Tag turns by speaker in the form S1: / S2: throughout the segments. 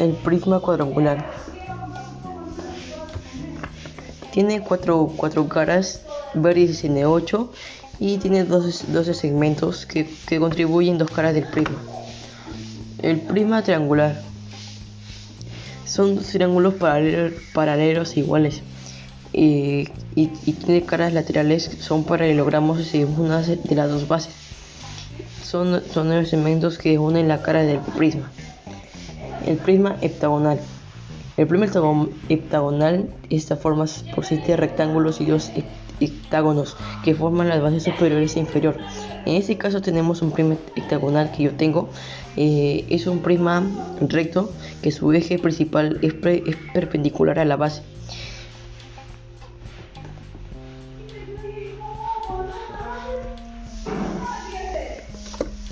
S1: el prisma cuadrangular. Tiene cuatro, cuatro caras, vértices n 8 y tiene 12, segmentos que, contribuyen dos caras del prisma. El prisma triangular. Son dos triángulos paralelos, iguales y, tiene caras laterales son paralelogramos según una de las dos bases. Son, son nueve segmentos que unen la cara del prisma. El prisma heptagonal. El prisma heptagonal está formado por siete rectángulos y dos hectágonos que forman las bases superiores e inferior. En este caso tenemos un prisma hectagonal que yo tengo. Eh, es un prisma recto que su eje principal es, es perpendicular a la base.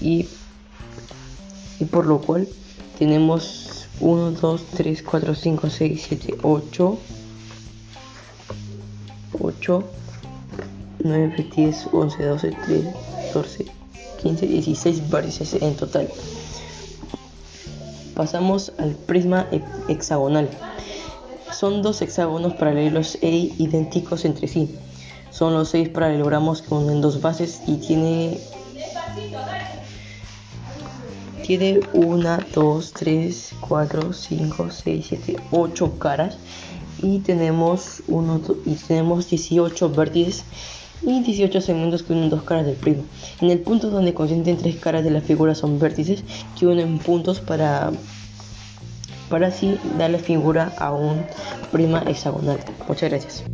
S1: Y, y por lo cual tenemos 1, 2, 3, 4, 5, 6, 7, 8, 8, 9, 10, 11, 12, 13, 14, 15, 16 vértices en total. Pasamos al prisma hexagonal. Son dos hexágonos paralelos e idénticos entre sí. Son los seis paralelogramos que unen dos bases y tiene tiene 1, 2, 3, 4, 5, 6, 7, 8 caras y tenemos, uno, y tenemos 18 vértices y 18 segmentos que unen dos caras del prisma. En el punto donde concentren tres caras de la figura son vértices que unen puntos para, para así dar la figura a un prisma hexagonal. Muchas gracias.